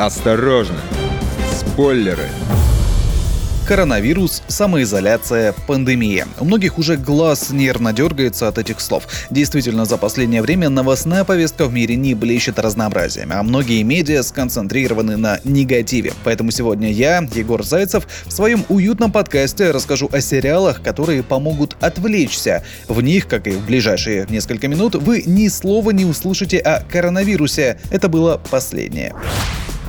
Осторожно! Спойлеры! Коронавирус, самоизоляция, пандемия. У многих уже глаз нервно дергается от этих слов. Действительно, за последнее время новостная повестка в мире не блещет разнообразием, а многие медиа сконцентрированы на негативе. Поэтому сегодня я, Егор Зайцев, в своем уютном подкасте расскажу о сериалах, которые помогут отвлечься. В них, как и в ближайшие несколько минут, вы ни слова не услышите о коронавирусе. Это было последнее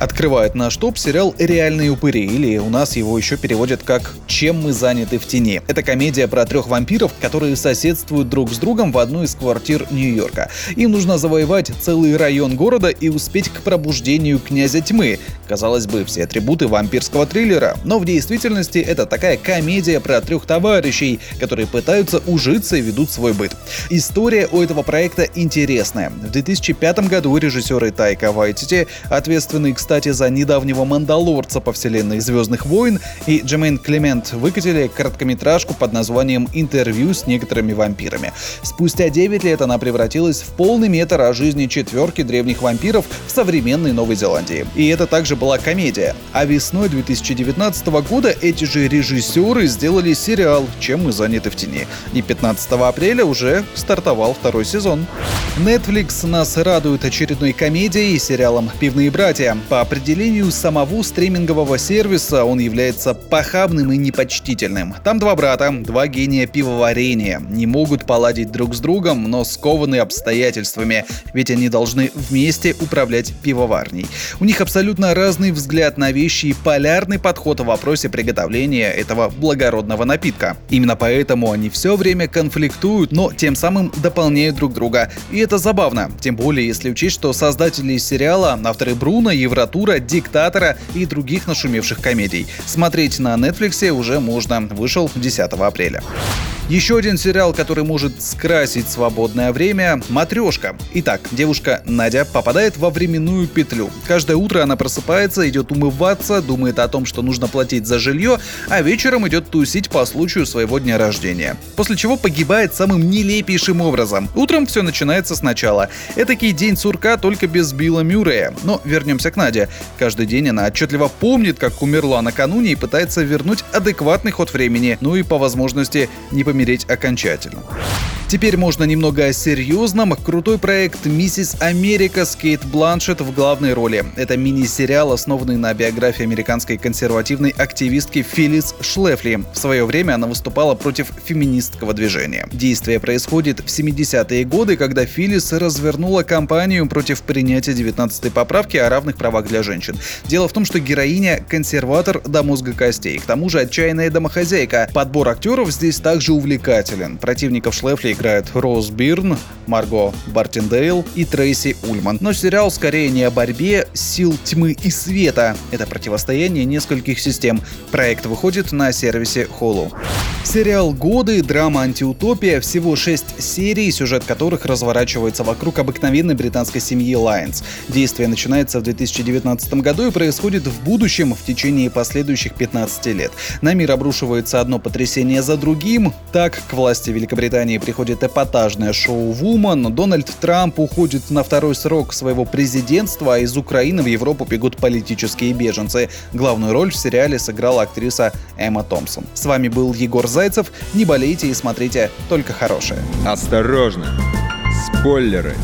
открывает наш топ сериал «Реальные упыри», или у нас его еще переводят как «Чем мы заняты в тени». Это комедия про трех вампиров, которые соседствуют друг с другом в одной из квартир Нью-Йорка. Им нужно завоевать целый район города и успеть к пробуждению князя тьмы. Казалось бы, все атрибуты вампирского триллера, но в действительности это такая комедия про трех товарищей, которые пытаются ужиться и ведут свой быт. История у этого проекта интересная. В 2005 году режиссеры Тайка Вайтити, ответственные, кстати, кстати, за недавнего «Мандалорца» по вселенной «Звездных войн», и Джемейн Клемент выкатили короткометражку под названием «Интервью с некоторыми вампирами». Спустя 9 лет она превратилась в полный метр о жизни четверки древних вампиров в современной Новой Зеландии. И это также была комедия. А весной 2019 года эти же режиссеры сделали сериал «Чем мы заняты в тени». И 15 апреля уже стартовал второй сезон. Netflix нас радует очередной комедией и сериалом «Пивные братья». По определению самого стримингового сервиса он является похабным и непочтительным. Там два брата, два гения пивоварения, не могут поладить друг с другом, но скованы обстоятельствами, ведь они должны вместе управлять пивоварней. У них абсолютно разный взгляд на вещи и полярный подход в вопросе приготовления этого благородного напитка. Именно поэтому они все время конфликтуют, но тем самым дополняют друг друга. И это забавно, тем более если учесть, что создатели сериала, авторы Бруно, Евротур диктатура, диктатора и других нашумевших комедий. Смотреть на Netflix уже можно. Вышел 10 апреля. Еще один сериал, который может скрасить свободное время – «Матрешка». Итак, девушка Надя попадает во временную петлю. Каждое утро она просыпается, идет умываться, думает о том, что нужно платить за жилье, а вечером идет тусить по случаю своего дня рождения. После чего погибает самым нелепейшим образом. Утром все начинается сначала. Этакий день сурка, только без Билла Мюррея. Но вернемся к Наде. Каждый день она отчетливо помнит, как умерла накануне и пытается вернуть адекватный ход времени, ну и по возможности не помереть окончательно. Теперь можно немного о серьезном. Крутой проект «Миссис Америка» с Кейт Бланшет в главной роли. Это мини-сериал, основанный на биографии американской консервативной активистки Филлис Шлефли. В свое время она выступала против феминистского движения. Действие происходит в 70-е годы, когда Филлис развернула кампанию против принятия 19-й поправки о равных правах для женщин. Дело в том, что героиня – консерватор до мозга костей. К тому же отчаянная домохозяйка. Подбор актеров здесь также увлекателен. Противников Шлефли играют Роуз Бирн, Марго Мартиндейл и Трейси Ульман. Но сериал скорее не о борьбе сил тьмы и света. Это противостояние нескольких систем. Проект выходит на сервисе Hulu. Сериал «Годы», драма «Антиутопия», всего шесть серий, сюжет которых разворачивается вокруг обыкновенной британской семьи Лайонс. Действие начинается в 2019 году и происходит в будущем в течение последующих 15 лет. На мир обрушивается одно потрясение за другим. Так, к власти Великобритании приходит проходит эпатажное шоувумен, Дональд Трамп уходит на второй срок своего президентства, а из Украины в Европу бегут политические беженцы. Главную роль в сериале сыграла актриса Эмма Томпсон. С вами был Егор Зайцев. Не болейте и смотрите только хорошее. Осторожно! Спойлеры!